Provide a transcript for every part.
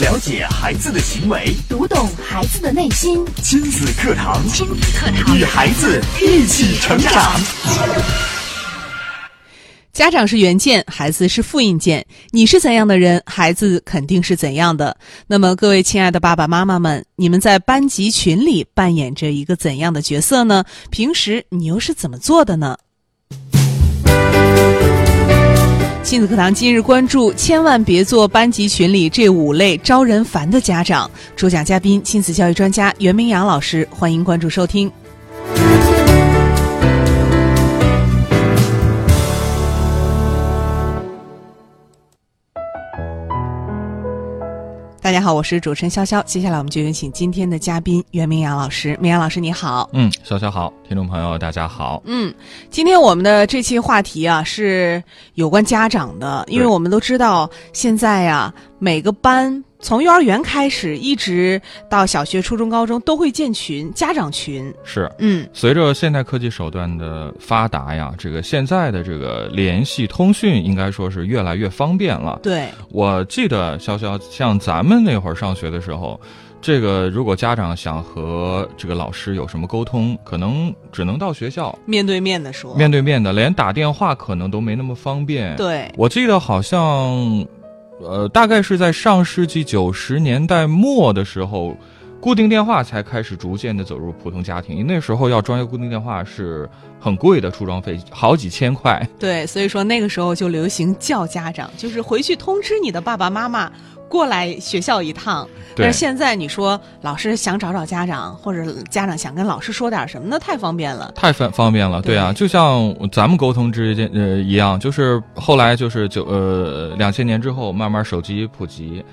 了解孩子的行为，读懂孩子的内心。亲子课堂，亲子课堂，与孩子一起成长。家长是原件，孩子是复印件。你是怎样的人，孩子肯定是怎样的。那么，各位亲爱的爸爸妈妈们，你们在班级群里扮演着一个怎样的角色呢？平时你又是怎么做的呢？亲子课堂今日关注：千万别做班级群里这五类招人烦的家长。主讲嘉宾：亲子教育专家袁明阳老师。欢迎关注收听。大家好，我是主持人潇潇。接下来我们就有请今天的嘉宾袁明阳老师。明阳老师，你好。嗯，潇潇好，听众朋友大家好。嗯，今天我们的这期话题啊是有关家长的，因为我们都知道现在呀每个班。从幼儿园开始，一直到小学、初中、高中，都会建群，家长群是，嗯，随着现代科技手段的发达呀，这个现在的这个联系通讯应该说是越来越方便了。对，我记得潇潇，像咱们那会儿上学的时候，这个如果家长想和这个老师有什么沟通，可能只能到学校面对面的说，面对面的，连打电话可能都没那么方便。对，我记得好像。呃，大概是在上世纪九十年代末的时候，固定电话才开始逐渐的走入普通家庭。那时候要装一个固定电话是很贵的，出装费好几千块。对，所以说那个时候就流行叫家长，就是回去通知你的爸爸妈妈。过来学校一趟，但是现在你说老师想找找家长，或者家长想跟老师说点什么，那太方便了，太方方便了，对啊，就像咱们沟通之间呃一样，就是后来就是九呃两千年之后，慢慢手机普及，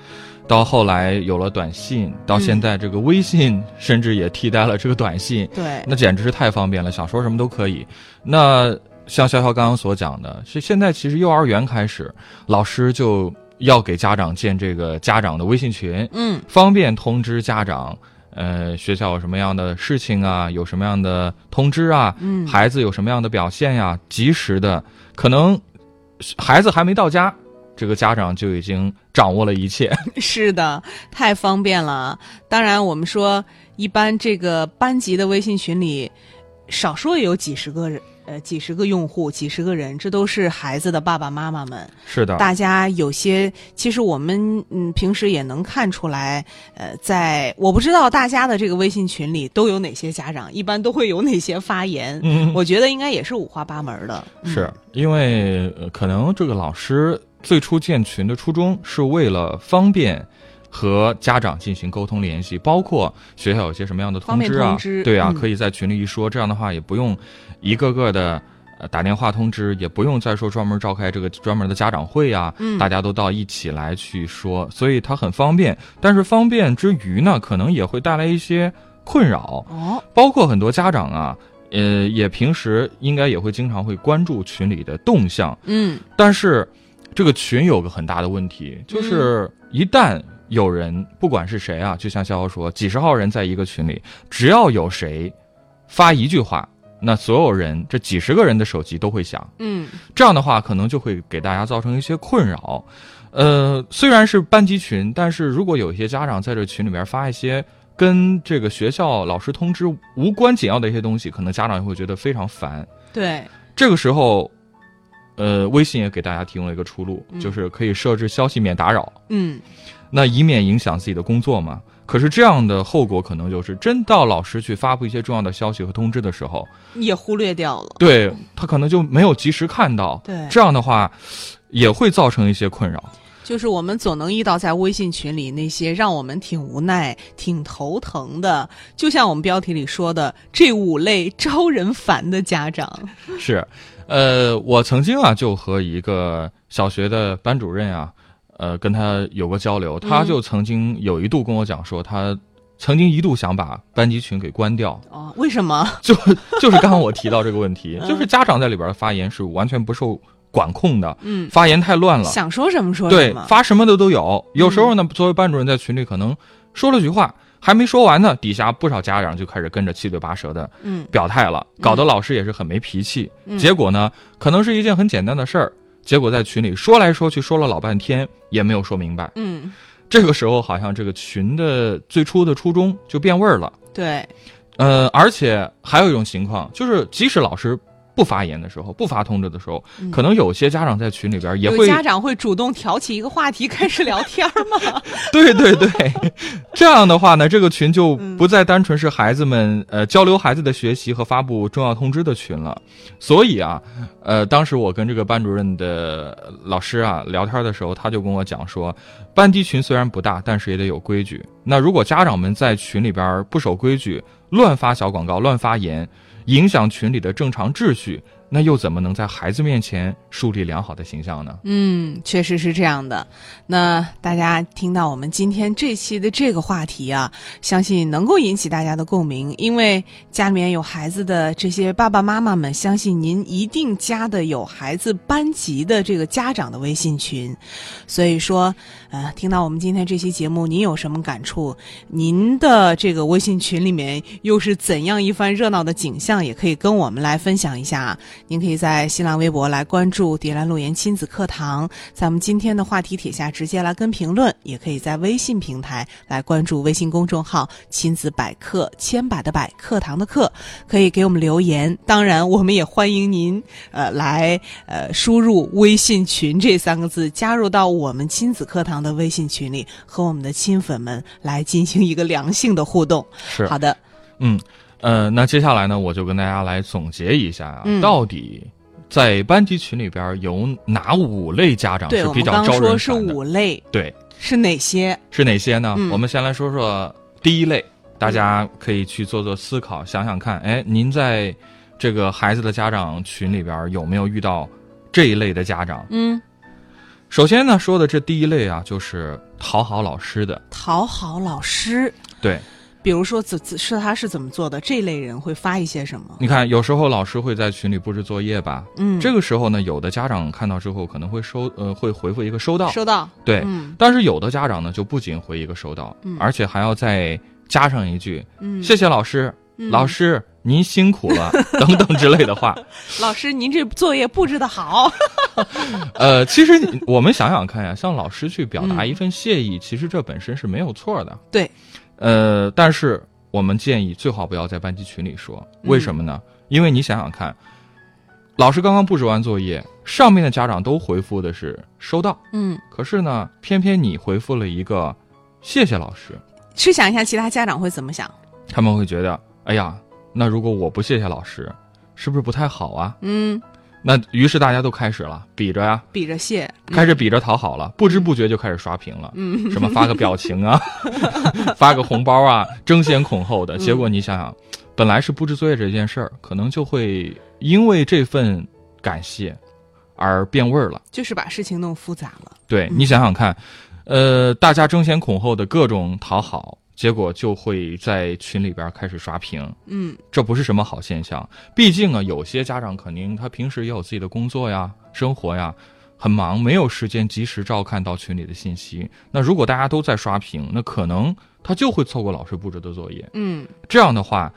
到后来有了短信，到现在这个微信甚至也替代了这个短信，对，那简直是太方便了，想说什么都可以。那像潇潇刚刚所讲的，是现在其实幼儿园开始，老师就。要给家长建这个家长的微信群，嗯，方便通知家长，呃，学校有什么样的事情啊，有什么样的通知啊，嗯，孩子有什么样的表现呀，及时的，可能孩子还没到家，这个家长就已经掌握了一切。是的，太方便了。当然，我们说一般这个班级的微信群里，少说也有几十个人。呃，几十个用户，几十个人，这都是孩子的爸爸妈妈们。是的，大家有些，其实我们嗯，平时也能看出来。呃，在我不知道大家的这个微信群里都有哪些家长，一般都会有哪些发言。嗯，我觉得应该也是五花八门的。是因为可能这个老师最初建群的初衷是为了方便。和家长进行沟通联系，包括学校有些什么样的通知啊？对啊，可以在群里一说，这样的话也不用一个个的呃打电话通知，也不用再说专门召开这个专门的家长会啊。嗯，大家都到一起来去说，所以它很方便。但是方便之余呢，可能也会带来一些困扰。哦，包括很多家长啊，呃，也平时应该也会经常会关注群里的动向。嗯，但是这个群有个很大的问题，就是一旦有人不管是谁啊，就像潇潇说，几十号人在一个群里，只要有谁发一句话，那所有人这几十个人的手机都会响。嗯，这样的话可能就会给大家造成一些困扰。呃，虽然是班级群，但是如果有一些家长在这群里面发一些跟这个学校老师通知无关紧要的一些东西，可能家长也会觉得非常烦。对，这个时候。呃，微信也给大家提供了一个出路，就是可以设置消息免打扰。嗯，那以免影响自己的工作嘛。可是这样的后果可能就是，真到老师去发布一些重要的消息和通知的时候，也忽略掉了。对他可能就没有及时看到。对，这样的话也会造成一些困扰。就是我们总能遇到在微信群里那些让我们挺无奈、挺头疼的，就像我们标题里说的这五类招人烦的家长。是。呃，我曾经啊，就和一个小学的班主任啊，呃，跟他有过交流，他就曾经有一度跟我讲说，他曾经一度想把班级群给关掉。哦，为什么？就就是刚刚我提到这个问题，就是家长在里边的发言是完全不受管控的，嗯，发言太乱了，想说什么说什么，对，发什么的都有。有时候呢，作为班主任在群里可能说了句话。还没说完呢，底下不少家长就开始跟着七嘴八舌的表态了，搞得老师也是很没脾气。结果呢，可能是一件很简单的事儿，结果在群里说来说去说了老半天也没有说明白。嗯，这个时候好像这个群的最初的初衷就变味儿了。对，呃，而且还有一种情况，就是即使老师。不发言的时候，不发通知的时候，可能有些家长在群里边也会，家长会主动挑起一个话题开始聊天吗？对 对对，这样的话呢，这个群就不再单纯是孩子们呃交流孩子的学习和发布重要通知的群了。所以啊，呃，当时我跟这个班主任的老师啊聊天的时候，他就跟我讲说，班级群虽然不大，但是也得有规矩。那如果家长们在群里边不守规矩，乱发小广告，乱发言。影响群里的正常秩序。那又怎么能在孩子面前树立良好的形象呢？嗯，确实是这样的。那大家听到我们今天这期的这个话题啊，相信能够引起大家的共鸣，因为家里面有孩子的这些爸爸妈妈们，相信您一定加的有孩子班级的这个家长的微信群。所以说，呃，听到我们今天这期节目，您有什么感触？您的这个微信群里面又是怎样一番热闹的景象？也可以跟我们来分享一下。您可以在新浪微博来关注“蝶兰路言亲子课堂”，在我们今天的话题帖下直接来跟评论，也可以在微信平台来关注微信公众号“亲子百科”，千百的百课堂的课，可以给我们留言。当然，我们也欢迎您呃来呃输入“微信群”这三个字，加入到我们亲子课堂的微信群里，和我们的亲粉们来进行一个良性的互动。是好的，嗯。呃，那接下来呢，我就跟大家来总结一下啊，到底在班级群里边有哪五类家长是比较招人说是五类，对，是哪些？是哪些呢？我们先来说说第一类，大家可以去做做思考，想想看，哎，您在这个孩子的家长群里边有没有遇到这一类的家长？嗯，首先呢，说的这第一类啊，就是讨好老师的，讨好老师，对。比如说，怎怎是他是怎么做的？这类人会发一些什么？你看，有时候老师会在群里布置作业吧。嗯，这个时候呢，有的家长看到之后可能会收呃会回复一个收到，收到。对，但是有的家长呢就不仅回一个收到，而且还要再加上一句“谢谢老师，老师您辛苦了” 等等之类的话。老师，您这作业布置的好。呃，其实我们想想看呀，向老师去表达一份谢意，其实这本身是没有错的。对。呃，但是我们建议最好不要在班级群里说，为什么呢？因为你想想看，老师刚刚布置完作业，上面的家长都回复的是收到，嗯，可是呢，偏偏你回复了一个谢谢老师。试想一下，其他家长会怎么想？他们会觉得，哎呀，那如果我不谢谢老师，是不是不太好啊？嗯。那于是大家都开始了比着呀，比着谢，开始比着讨好了，不知不觉就开始刷屏了。嗯，什么发个表情啊，发个红包啊，争先恐后的。结果你想想，本来是布置作业这件事儿，可能就会因为这份感谢而变味儿了，就是把事情弄复杂了。对你想想看，呃，大家争先恐后的各种讨好。结果就会在群里边开始刷屏，嗯，这不是什么好现象。毕竟啊，有些家长肯定他平时也有自己的工作呀、生活呀，很忙，没有时间及时照看到群里的信息。那如果大家都在刷屏，那可能他就会错过老师布置的作业。嗯，这样的话。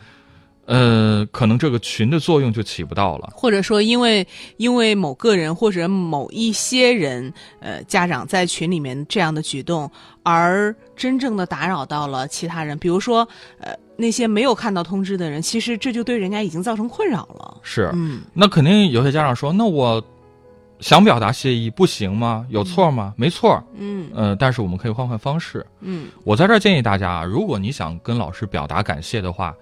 呃，可能这个群的作用就起不到了，或者说，因为因为某个人或者某一些人，呃，家长在群里面这样的举动，而真正的打扰到了其他人，比如说，呃，那些没有看到通知的人，其实这就对人家已经造成困扰了。是，嗯，那肯定有些家长说，那我想表达谢意不行吗？有错吗？没错，嗯，呃，但是我们可以换换方式。嗯，我在这儿建议大家啊，如果你想跟老师表达感谢的话。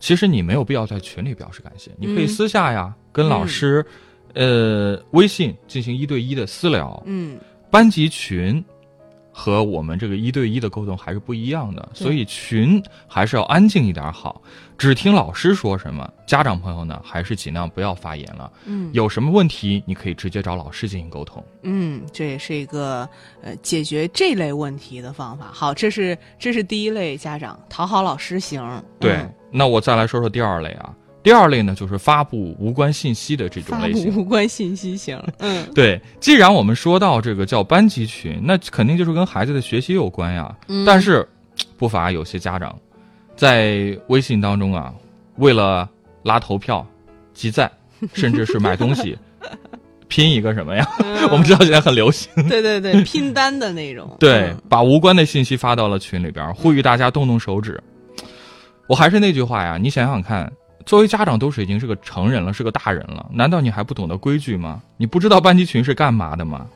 其实你没有必要在群里表示感谢，你可以私下呀跟老师，呃，微信进行一对一的私聊。嗯，班级群和我们这个一对一的沟通还是不一样的，所以群还是要安静一点好，只听老师说什么。家长朋友呢，还是尽量不要发言了。嗯，有什么问题你可以直接找老师进行沟通。嗯，这也是一个呃解决这类问题的方法。好，这是这是第一类家长讨好老师型。对。那我再来说说第二类啊，第二类呢就是发布无关信息的这种类型。无关信息型，嗯，对。既然我们说到这个叫班级群，那肯定就是跟孩子的学习有关呀。嗯。但是，不乏有些家长，在微信当中啊，为了拉投票、集赞，甚至是买东西，拼一个什么呀？我们知道现在很流行。对对对，拼单的那种。对，把无关的信息发到了群里边，呼吁大家动动手指。我还是那句话呀，你想想看，作为家长都是已经是个成人了，是个大人了，难道你还不懂得规矩吗？你不知道班级群是干嘛的吗？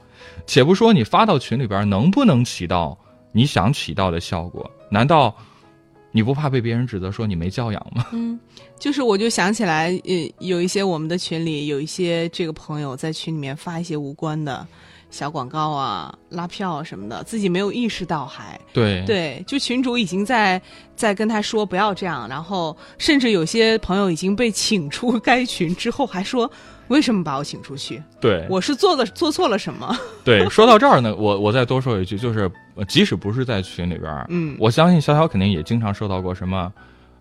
且不说你发到群里边能不能起到你想起到的效果，难道你不怕被别人指责说你没教养吗？嗯，就是我就想起来，呃，有一些我们的群里有一些这个朋友在群里面发一些无关的小广告啊、拉票什么的，自己没有意识到，还对对，就群主已经在在跟他说不要这样，然后甚至有些朋友已经被请出 该群之后，还说。为什么把我请出去？对，我是做的做错了什么？对，说到这儿呢，我我再多说一句，就是即使不是在群里边儿，嗯，我相信潇潇肯定也经常收到过什么，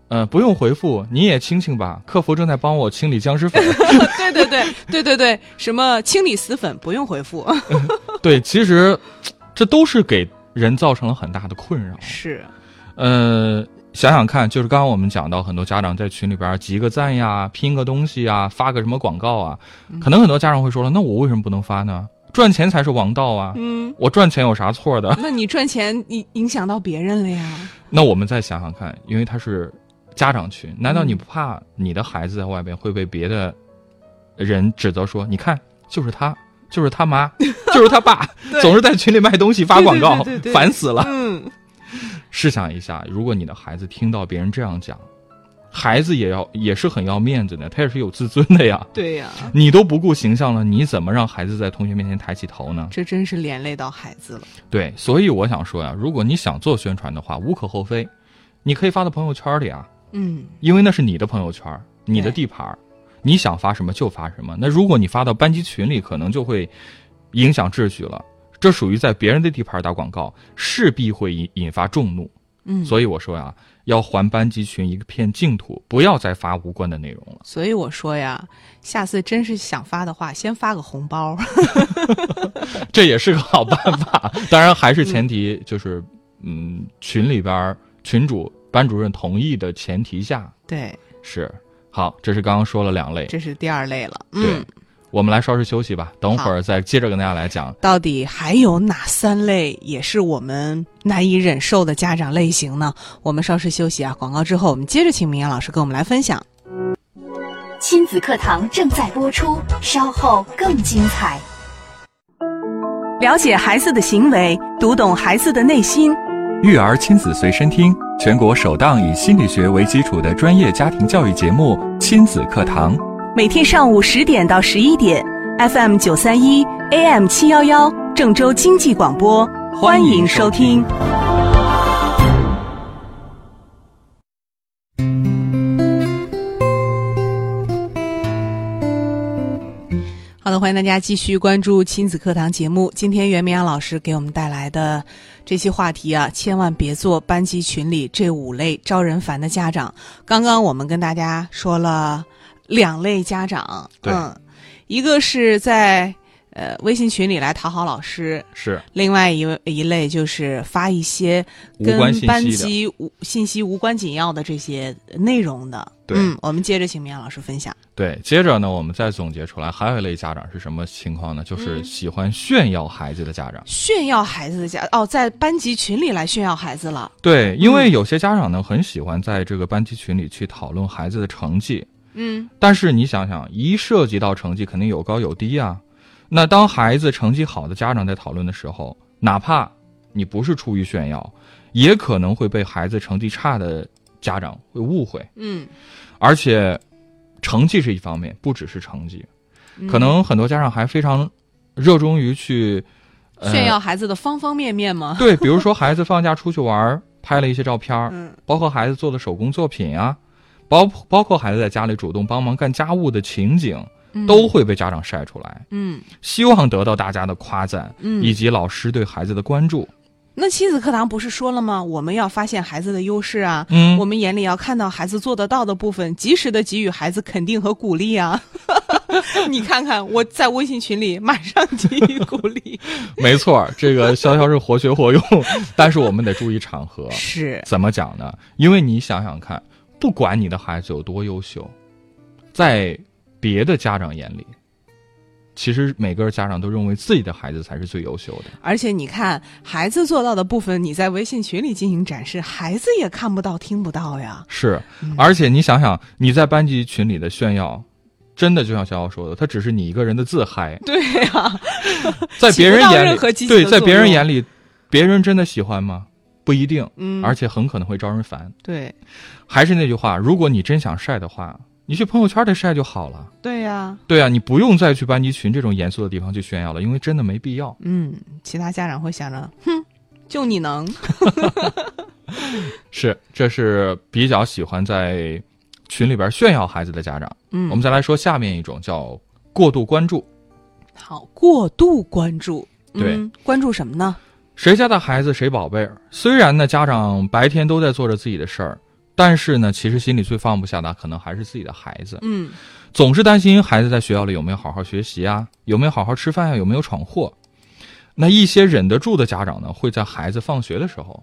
呃，不用回复，你也清清吧，客服正在帮我清理僵尸粉。对对对对对对，什么清理死粉不用回复。对，其实这都是给人造成了很大的困扰。是，呃。想想看，就是刚刚我们讲到，很多家长在群里边集个赞呀，拼个东西呀，发个什么广告啊，可能很多家长会说了，那我为什么不能发呢？赚钱才是王道啊！嗯，我赚钱有啥错的？那你赚钱影影响到别人了呀？那我们再想想看，因为他是家长群，难道你不怕你的孩子在外边会被别的人指责说，你看，就是他，就是他妈，就是他爸，总是在群里卖东西发广告，烦死了。嗯。试想一下，如果你的孩子听到别人这样讲，孩子也要也是很要面子的，他也是有自尊的呀。对呀，你都不顾形象了，你怎么让孩子在同学面前抬起头呢？这真是连累到孩子了。对，所以我想说呀，如果你想做宣传的话，无可厚非，你可以发到朋友圈里啊。嗯，因为那是你的朋友圈，你的地盘，你想发什么就发什么。那如果你发到班级群里，可能就会影响秩序了。这属于在别人的地盘打广告，势必会引引发众怒。嗯，所以我说呀，要还班级群一片净土，不要再发无关的内容了。所以我说呀，下次真是想发的话，先发个红包，这也是个好办法。当然，还是前提就是，嗯，群里边群主、班主任同意的前提下。对，是好。这是刚刚说了两类，这是第二类了。对。我们来稍事休息吧，等会儿再接着跟大家来讲，到底还有哪三类也是我们难以忍受的家长类型呢？我们稍事休息啊，广告之后我们接着请明阳老师跟我们来分享。亲子课堂正在播出，稍后更精彩。了解孩子的行为，读懂孩子的内心。育儿亲子随身听，全国首档以心理学为基础的专业家庭教育节目《亲子课堂》。每天上午十点到十一点，FM 九三一，AM 七幺幺，郑州经济广播，欢迎收听。的，欢迎大家继续关注亲子课堂节目。今天袁明阳老师给我们带来的这期话题啊，千万别做班级群里这五类招人烦的家长。刚刚我们跟大家说了。两类家长，嗯，一个是在呃微信群里来讨好老师，是另外一位一类就是发一些跟班级无信息无关紧要的这些内容的。对，嗯，我们接着请明阳老师分享。对，接着呢，我们再总结出来，还有一类家长是什么情况呢？就是喜欢炫耀孩子的家长，炫耀孩子的家哦，在班级群里来炫耀孩子了。对，因为有些家长呢，很喜欢在这个班级群里去讨论孩子的成绩。嗯，但是你想想，一涉及到成绩，肯定有高有低啊。那当孩子成绩好的家长在讨论的时候，哪怕你不是出于炫耀，也可能会被孩子成绩差的家长会误会。嗯，而且成绩是一方面，不只是成绩，可能很多家长还非常热衷于去炫耀孩子的方方面面吗？对，比如说孩子放假出去玩，拍了一些照片嗯，包括孩子做的手工作品啊。包包括孩子在家里主动帮忙干家务的情景，都会被家长晒出来。嗯，希望得到大家的夸赞，嗯，以及老师对孩子的关注。那亲子课堂不是说了吗？我们要发现孩子的优势啊，嗯，我们眼里要看到孩子做得到的部分，及时的给予孩子肯定和鼓励啊。你看看我在微信群里马上给予鼓励。没错，这个潇潇是活学活用，但是我们得注意场合。是怎么讲呢？因为你想想看。不管你的孩子有多优秀，在别的家长眼里，其实每个家长都认为自己的孩子才是最优秀的。而且你看，孩子做到的部分，你在微信群里进行展示，孩子也看不到、听不到呀。是，而且你想想，你在班级群里的炫耀，真的就像小小说的，他只是你一个人的自嗨。对呀，在别人眼里，对，在别人眼里，别人真的喜欢吗？不一定。嗯，而且很可能会招人烦。对，还是那句话，如果你真想晒的话。你去朋友圈里晒就好了。对呀，对呀，你不用再去班级群这种严肃的地方去炫耀了，因为真的没必要。嗯，其他家长会想着，哼，就你能。是，这是比较喜欢在群里边炫耀孩子的家长。嗯，我们再来说下面一种叫过度关注。好，过度关注。对，关注什么呢？谁家的孩子谁宝贝儿？虽然呢，家长白天都在做着自己的事儿。但是呢，其实心里最放不下的，可能还是自己的孩子。嗯，总是担心孩子在学校里有没有好好学习啊，有没有好好吃饭啊，有没有闯祸。那一些忍得住的家长呢，会在孩子放学的时候，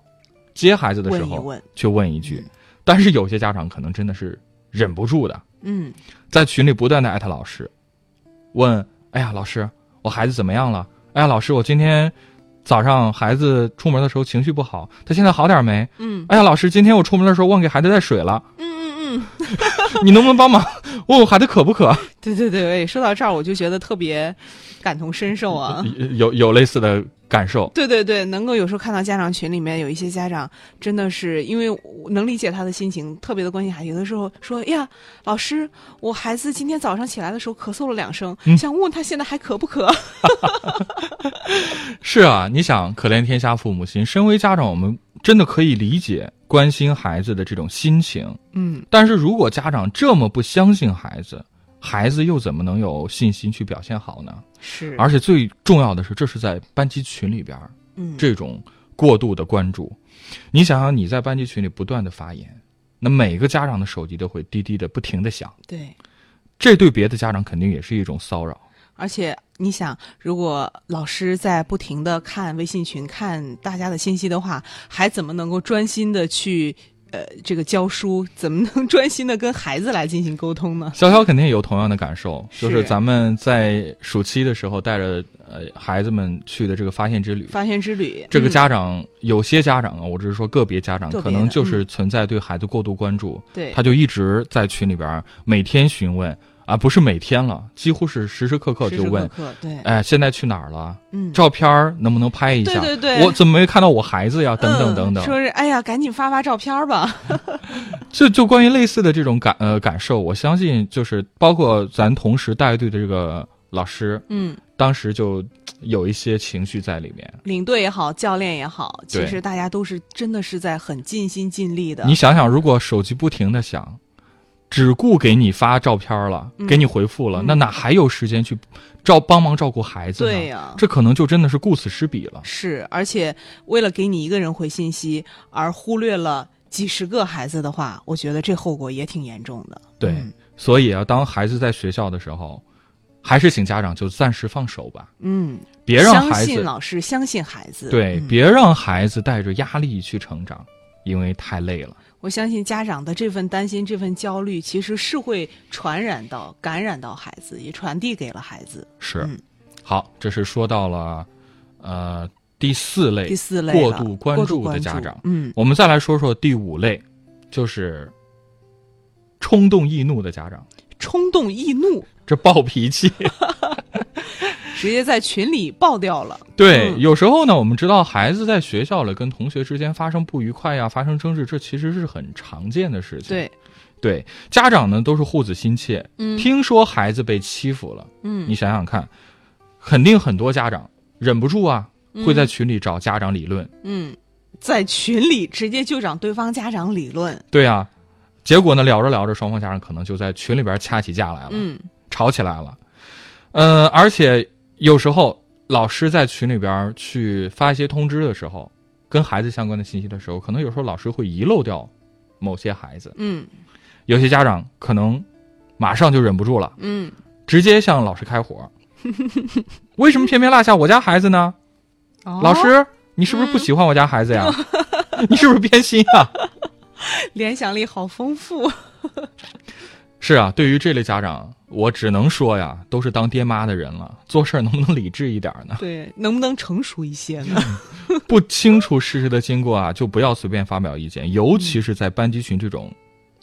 接孩子的时候，去问一句。但是有些家长可能真的是忍不住的。嗯，在群里不断的艾特老师，问：哎呀，老师，我孩子怎么样了？哎呀，老师，我今天。早上孩子出门的时候情绪不好，他现在好点没？嗯。哎呀，老师，今天我出门的时候忘给孩子带水了。嗯嗯嗯。你能不能帮忙问问孩子渴不渴？对对对，说到这儿我就觉得特别感同身受啊。有有类似的。感受对对对，能够有时候看到家长群里面有一些家长，真的是因为能理解他的心情，特别的关心孩子。有的时候说：“呀，老师，我孩子今天早上起来的时候咳嗽了两声，想问问他现在还渴不渴？” 是啊，你想，可怜天下父母心。身为家长，我们真的可以理解关心孩子的这种心情。嗯，但是如果家长这么不相信孩子，孩子又怎么能有信心去表现好呢？是，而且最重要的是，这是在班级群里边嗯，这种过度的关注，你想想，你在班级群里不断的发言，那每个家长的手机都会滴滴的不停的响，对，这对别的家长肯定也是一种骚扰。而且你想，如果老师在不停的看微信群、看大家的信息的话，还怎么能够专心的去？呃，这个教书怎么能 专心的跟孩子来进行沟通呢？潇潇肯定有同样的感受，就是咱们在暑期的时候带着呃孩子们去的这个发现之旅。发现之旅，这个家长有些家长啊，我只是说个别家长，可能就是存在对孩子过度关注，对，他就一直在群里边每天询问。啊，不是每天了，几乎是时时刻刻就问，对，哎，现在去哪儿了？嗯，照片能不能拍一下？对对对，我怎么没看到我孩子呀？等等等等，说是哎呀，赶紧发发照片吧。就就关于类似的这种感呃感受，我相信就是包括咱同时带队的这个老师，嗯，当时就有一些情绪在里面。领队也好，教练也好，其实大家都是真的是在很尽心尽力的。你想想，如果手机不停的响。只顾给你发照片了，给你回复了，那哪还有时间去照帮忙照顾孩子呢？对呀，这可能就真的是顾此失彼了。是，而且为了给你一个人回信息而忽略了几十个孩子的话，我觉得这后果也挺严重的。对，所以啊，当孩子在学校的时候，还是请家长就暂时放手吧。嗯，别让孩子相信老师，相信孩子。对，别让孩子带着压力去成长，因为太累了。我相信家长的这份担心、这份焦虑，其实是会传染到、感染到孩子，也传递给了孩子。是，好，这是说到了，呃，第四类，第四类过度关注的家长。嗯，我们再来说说第五类，就是冲动易怒的家长。冲动易怒，这暴脾气。直接在群里爆掉了。对，有时候呢，我们知道孩子在学校里跟同学之间发生不愉快呀，发生争执，这其实是很常见的事情。对，对，家长呢都是护子心切。嗯，听说孩子被欺负了，嗯，你想想看，肯定很多家长忍不住啊，会在群里找家长理论。嗯，在群里直接就找对方家长理论。对啊，结果呢，聊着聊着，双方家长可能就在群里边掐起架来了，嗯，吵起来了。呃，而且。有时候老师在群里边去发一些通知的时候，跟孩子相关的信息的时候，可能有时候老师会遗漏掉某些孩子。嗯，有些家长可能马上就忍不住了。嗯，直接向老师开火。为什么偏偏落下我家孩子呢？老师，你是不是不喜欢我家孩子呀？你是不是偏心啊？联想力好丰富。是啊，对于这类家长。我只能说呀，都是当爹妈的人了，做事儿能不能理智一点呢？对，能不能成熟一些呢？不清楚事实的经过啊，就不要随便发表意见，尤其是在班级群这种，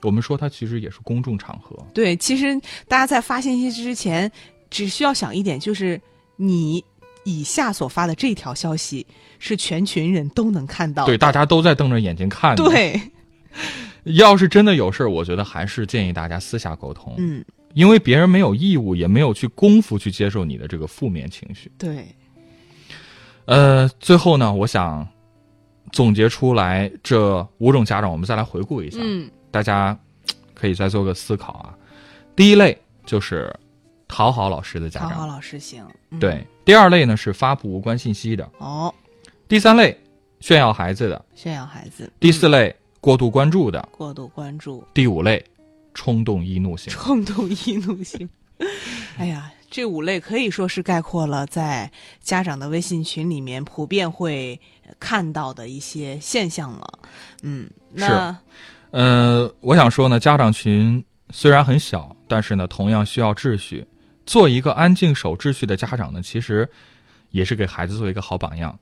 我们说它其实也是公众场合。对，其实大家在发信息之前，只需要想一点，就是你以下所发的这条消息是全群人都能看到，对，大家都在瞪着眼睛看。对，要是真的有事儿，我觉得还是建议大家私下沟通。嗯。因为别人没有义务，也没有去功夫去接受你的这个负面情绪。对。呃，最后呢，我想总结出来这五种家长，我们再来回顾一下。嗯。大家可以再做个思考啊。第一类就是讨好老师的家长。讨好老师型。对。第二类呢是发布无关信息的。哦。第三类炫耀孩子的。炫耀孩子。第四类过度关注的。过度关注。第五类。冲动易怒型，冲动易怒型，哎呀，这五类可以说是概括了在家长的微信群里面普遍会看到的一些现象了。嗯，那，呃，我想说呢，家长群虽然很小，但是呢，同样需要秩序。做一个安静守秩序的家长呢，其实也是给孩子做一个好榜样。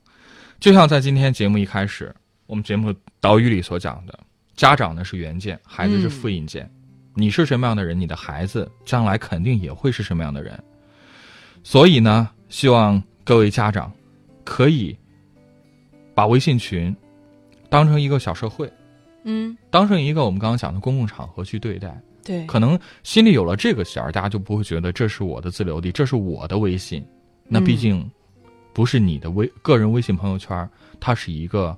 就像在今天节目一开始，我们节目导语里所讲的，家长呢是原件，孩子是复印件。你是什么样的人，你的孩子将来肯定也会是什么样的人。所以呢，希望各位家长可以把微信群当成一个小社会，嗯，当成一个我们刚刚讲的公共场合去对待。对，可能心里有了这个弦儿，大家就不会觉得这是我的自留地，这是我的微信。那毕竟不是你的微个人微信朋友圈，它是一个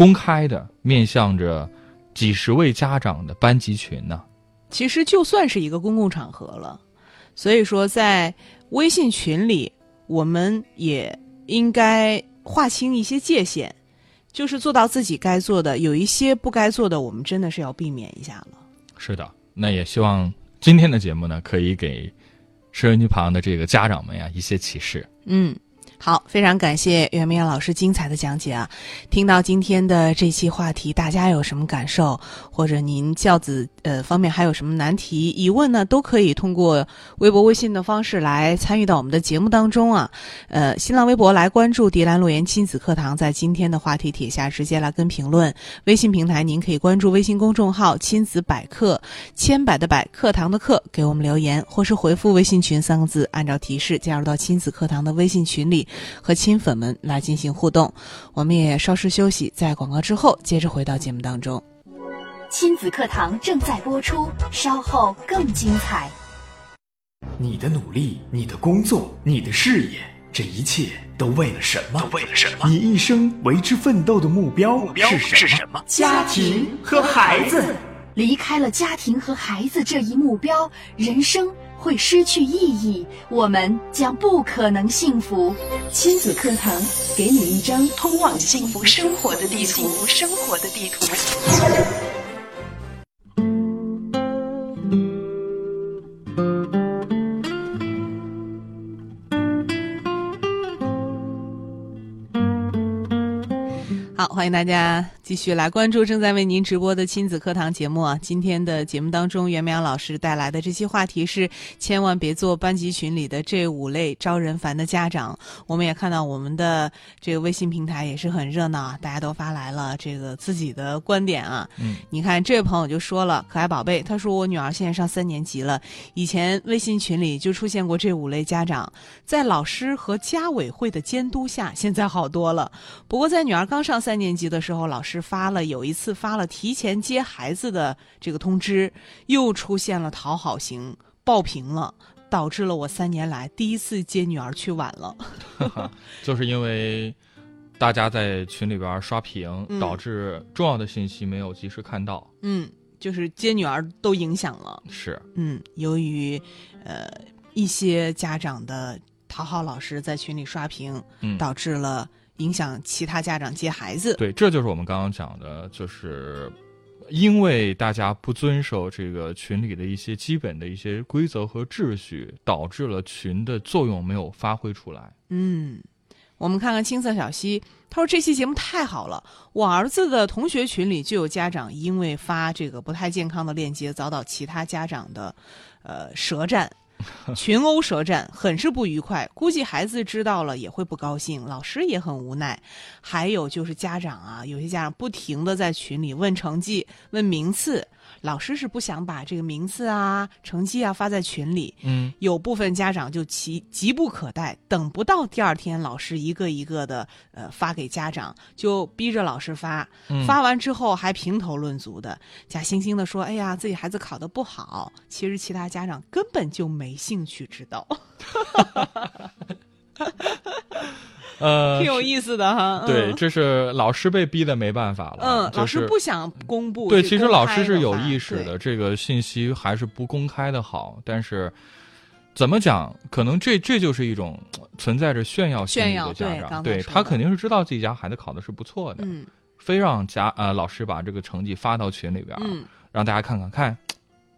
公开的，面向着几十位家长的班级群呢。其实就算是一个公共场合了，所以说在微信群里，我们也应该划清一些界限，就是做到自己该做的，有一些不该做的，我们真的是要避免一下了。是的，那也希望今天的节目呢，可以给收音机旁的这个家长们呀一些启示。嗯。好，非常感谢袁明阳老师精彩的讲解啊！听到今天的这期话题，大家有什么感受？或者您教子呃方面还有什么难题疑问呢？都可以通过微博、微信的方式来参与到我们的节目当中啊！呃，新浪微博来关注“迪兰路言亲子课堂”，在今天的话题帖下直接来跟评论。微信平台您可以关注微信公众号“亲子百科”，千百的百课堂的课，给我们留言，或是回复“微信群”三个字，按照提示加入到亲子课堂的微信群里。和亲粉们来进行互动，我们也稍事休息，在广告之后接着回到节目当中。亲子课堂正在播出，稍后更精彩。你的努力，你的工作，你的事业，这一切都为了什么？都为了什么？你一生为之奋斗的目标目标是什么？家庭和孩子。离开了家庭和孩子这一目标，人生。会失去意义，我们将不可能幸福。亲子课堂给你一张通往幸福生活的地图。生活的地图。好，欢迎大家。继续来关注正在为您直播的亲子课堂节目啊！今天的节目当中，袁明阳老师带来的这期话题是：千万别做班级群里的这五类招人烦的家长。我们也看到我们的这个微信平台也是很热闹，大家都发来了这个自己的观点啊。嗯，你看这位朋友就说了：“可爱宝贝，他说我女儿现在上三年级了，以前微信群里就出现过这五类家长，在老师和家委会的监督下，现在好多了。不过在女儿刚上三年级的时候，老师。”发了有一次发了提前接孩子的这个通知，又出现了讨好型爆屏了，导致了我三年来第一次接女儿去晚了。就是因为大家在群里边刷屏，导致重要的信息没有及时看到。嗯，就是接女儿都影响了。是，嗯，由于呃一些家长的讨好老师在群里刷屏，导致了。影响其他家长接孩子，对，这就是我们刚刚讲的，就是因为大家不遵守这个群里的一些基本的一些规则和秩序，导致了群的作用没有发挥出来。嗯，我们看看青色小溪，他说这期节目太好了，我儿子的同学群里就有家长因为发这个不太健康的链接，遭到其他家长的呃舌战。群殴舌战，很是不愉快。估计孩子知道了也会不高兴，老师也很无奈。还有就是家长啊，有些家长不停的在群里问成绩、问名次。老师是不想把这个名次啊、成绩啊发在群里，嗯，有部分家长就急急不可待，等不到第二天老师一个一个的呃发给家长，就逼着老师发，发完之后还评头论足的，假惺惺的说：“哎呀，自己孩子考得不好。”其实其他家长根本就没兴趣知道。呃，挺有意思的哈。对，这是老师被逼的没办法了。嗯，老师不想公布。对，其实老师是有意识的，这个信息还是不公开的好。但是，怎么讲？可能这这就是一种存在着炫耀心理的家长。对他肯定是知道自己家孩子考的是不错的，嗯，非让家呃老师把这个成绩发到群里边，嗯，让大家看看看，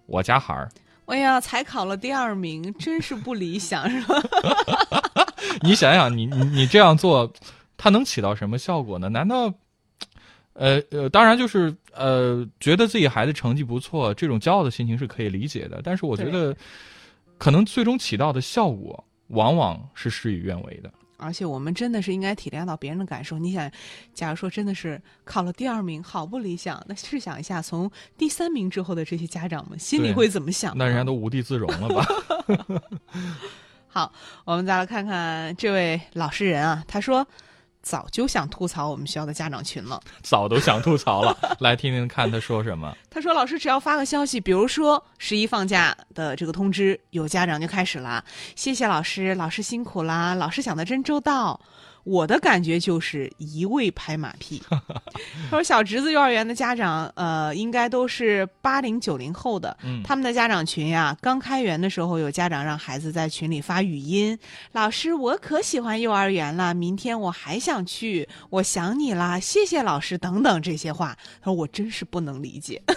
我家孩儿。哎呀，才考了第二名，真是不理想，是吧？你想想，你你你这样做，它能起到什么效果呢？难道，呃呃，当然就是呃，觉得自己孩子成绩不错，这种骄傲的心情是可以理解的。但是我觉得，可能最终起到的效果，往往是事与愿违的。而且我们真的是应该体谅到别人的感受。你想，假如说真的是考了第二名，好不理想。那试想一下，从第三名之后的这些家长们心里会怎么想？那人家都无地自容了吧？好，我们再来看看这位老实人啊，他说早就想吐槽我们学校的家长群了，早都想吐槽了，来听听看他说什么。他说：“老师只要发个消息，比如说十一放假的这个通知，有家长就开始了，谢谢老师，老师辛苦啦，老师想的真周到。”我的感觉就是一味拍马屁。他说：“小侄子幼儿园的家长，呃，应该都是八零九零后的。他们的家长群呀，刚开园的时候，有家长让孩子在群里发语音：‘老师，我可喜欢幼儿园了，明天我还想去，我想你啦，谢谢老师等等这些话。’他说：‘我真是不能理解。’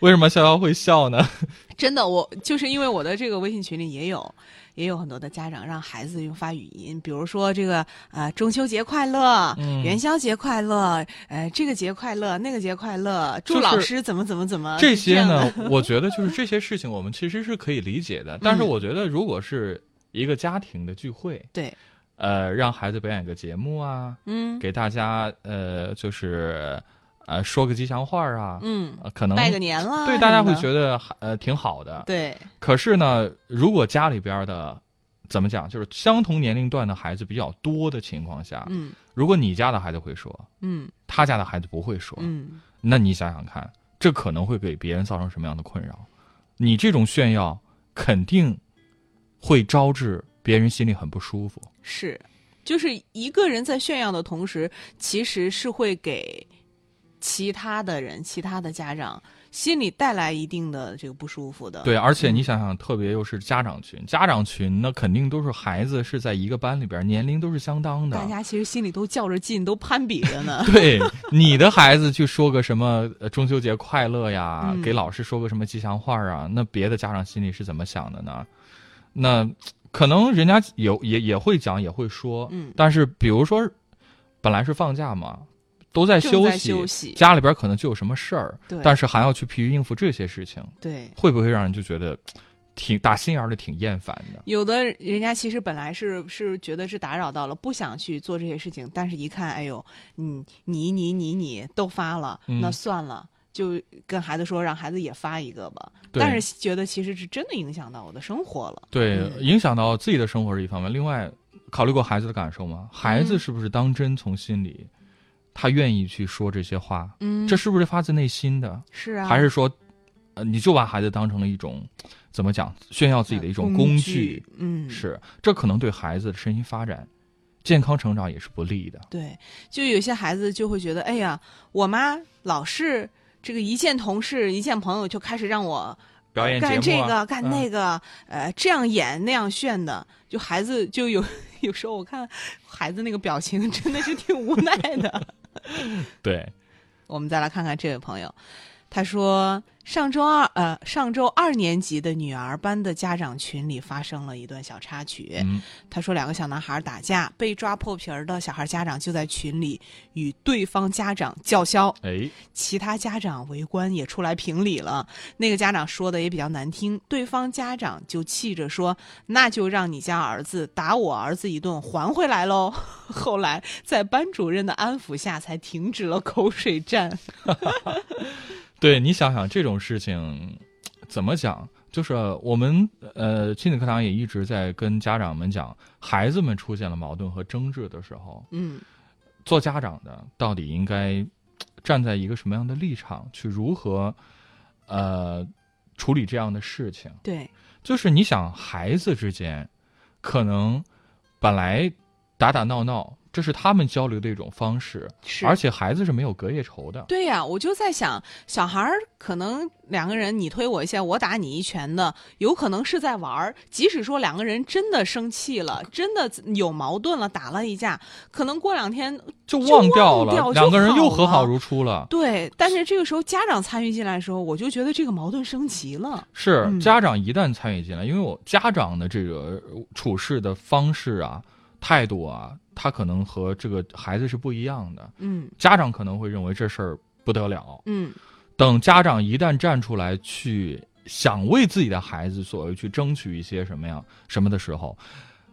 为什么逍遥会笑呢？真的，我就是因为我的这个微信群里也有。”也有很多的家长让孩子用发语音，比如说这个呃中秋节快乐，元宵节快乐，呃这个节快乐，那个节快乐，祝老师怎么怎么怎么。这些呢，我觉得就是这些事情，我们其实是可以理解的。但是我觉得，如果是一个家庭的聚会，对，呃，让孩子表演个节目啊，嗯，给大家呃就是。呃，说个吉祥话啊，嗯，可能拜个年了，对大家会觉得呃挺好的。对，可是呢，如果家里边的怎么讲，就是相同年龄段的孩子比较多的情况下，嗯，如果你家的孩子会说，嗯，他家的孩子不会说，嗯，那你想想看，这可能会给别人造成什么样的困扰？你这种炫耀肯定会招致别人心里很不舒服。是，就是一个人在炫耀的同时，其实是会给。其他的人，其他的家长心里带来一定的这个不舒服的。对，而且你想想，特别又是家长群，家长群那肯定都是孩子是在一个班里边，年龄都是相当的。大家其实心里都较着劲，都攀比着呢。对，你的孩子去说个什么中秋节快乐呀，给老师说个什么吉祥话啊，那别的家长心里是怎么想的呢？那可能人家有也也会讲，也会说。嗯。但是比如说，本来是放假嘛。都在休息，家里边可能就有什么事儿，对，但是还要去疲于应付这些事情，对，会不会让人就觉得 挺打心眼里挺厌烦的？有的人家其实本来是是觉得是打扰到了，不想去做这些事情，但是一看，哎呦，嗯，你你你你都发了，那算了，就跟孩子说，让孩子也发一个吧。但是觉得其实是真的影响到我的生活了，对，影响到自己的生活是一方面，另外考虑过孩子的感受吗？孩子是不是当真从心里？他愿意去说这些话，嗯，这是不是发自内心的？是啊，还是说，呃，你就把孩子当成了一种怎么讲，炫耀自己的一种工具？嗯，是，这可能对孩子的身心发展、健康成长也是不利的。对，就有些孩子就会觉得，哎呀，我妈老是这个一见同事、一见朋友就开始让我表演干这个、干那个，呃，这样演那样炫的，就孩子就有 有时候我看孩子那个表情真的是挺无奈的。对，我们再来看看这位朋友，他说。上周二，呃，上周二年级的女儿班的家长群里发生了一段小插曲。嗯，他说两个小男孩打架，被抓破皮儿的小孩家长就在群里与对方家长叫嚣。哎，其他家长围观也出来评理了。那个家长说的也比较难听，对方家长就气着说：“那就让你家儿子打我儿子一顿还回来喽。”后来在班主任的安抚下，才停止了口水战。对你想想这种事情，怎么讲？就是我们呃亲子课堂也一直在跟家长们讲，孩子们出现了矛盾和争执的时候，嗯，做家长的到底应该站在一个什么样的立场去如何呃处理这样的事情？对，就是你想孩子之间可能本来打打闹闹。这是他们交流的一种方式，是而且孩子是没有隔夜仇的。对呀，我就在想，小孩儿可能两个人你推我一下，我打你一拳的，有可能是在玩儿。即使说两个人真的生气了，真的有矛盾了，打了一架，可能过两天就忘掉了，两个人又和好如初了。对，但是这个时候家长参与进来的时候，我就觉得这个矛盾升级了。是家长一旦参与进来，因为我家长的这个处事的方式啊。态度啊，他可能和这个孩子是不一样的。嗯，家长可能会认为这事儿不得了。嗯，等家长一旦站出来去想为自己的孩子所谓去争取一些什么样什么的时候，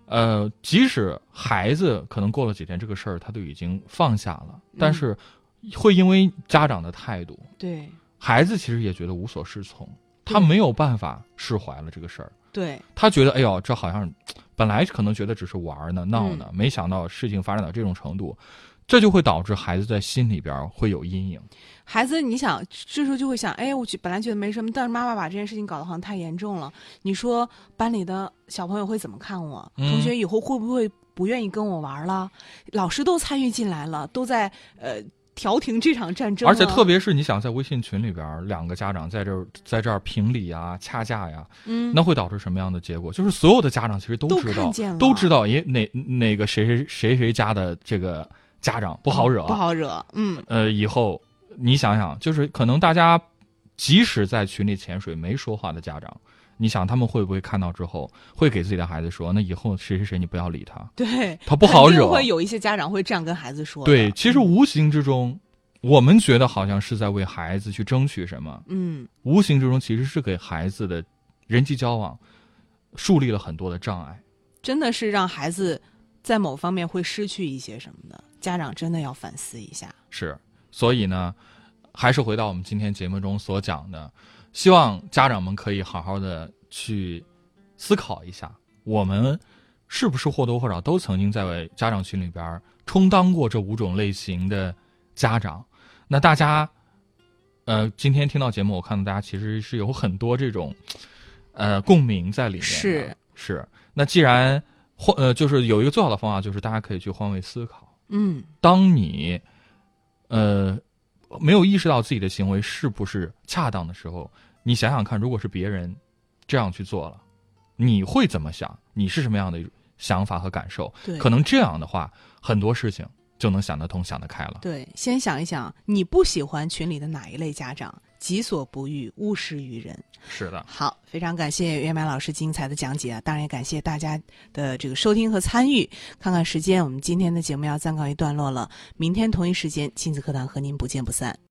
呃，即使孩子可能过了几天这个事儿他都已经放下了，但是会因为家长的态度，对孩子其实也觉得无所适从，他没有办法释怀了这个事儿。对他觉得，哎呦，这好像 本来可能觉得只是玩呢、闹呢，没想到事情发展到这种程度，这就会导致孩子在心里边会有阴影。孩子，你想这时候就会想，哎，我去，本来觉得没什么，但是妈妈把这件事情搞得好像太严重了。你说班里的小朋友会怎么看我？同学以后会不会不愿意跟我玩了？老师都参与进来了，都在呃。调停这场战争，而且特别是你想在微信群里边，两个家长在这儿在这儿评理啊、掐架呀，嗯，那会导致什么样的结果？就是所有的家长其实都知道，都知道，也哪哪个谁谁谁谁家的这个家长不好惹，不好惹，嗯，呃，以后你想想，就是可能大家即使在群里潜水没说话的家长，你想他们会不会看到之后会给自己的孩子说，那以后谁谁谁你不要理他，对他不好惹，会有一些家长会这样跟孩子说。对，其实无形之中。我们觉得好像是在为孩子去争取什么，嗯，无形之中其实是给孩子的人际交往树立了很多的障碍，真的是让孩子在某方面会失去一些什么的。家长真的要反思一下。是，所以呢，还是回到我们今天节目中所讲的，希望家长们可以好好的去思考一下，我们是不是或多或少都曾经在家长群里边充当过这五种类型的家长。那大家，呃，今天听到节目，我看到大家其实是有很多这种，呃，共鸣在里面。是是。那既然换呃，就是有一个最好的方法，就是大家可以去换位思考。嗯。当你，呃，没有意识到自己的行为是不是恰当的时候，你想想看，如果是别人这样去做了，你会怎么想？你是什么样的想法和感受？对。可能这样的话，很多事情。就能想得通、想得开了。对，先想一想，你不喜欢群里的哪一类家长？己所不欲，勿施于人。是的。好，非常感谢袁满老师精彩的讲解啊！当然也感谢大家的这个收听和参与。看看时间，我们今天的节目要暂告一段落了。明天同一时间，亲子课堂和您不见不散。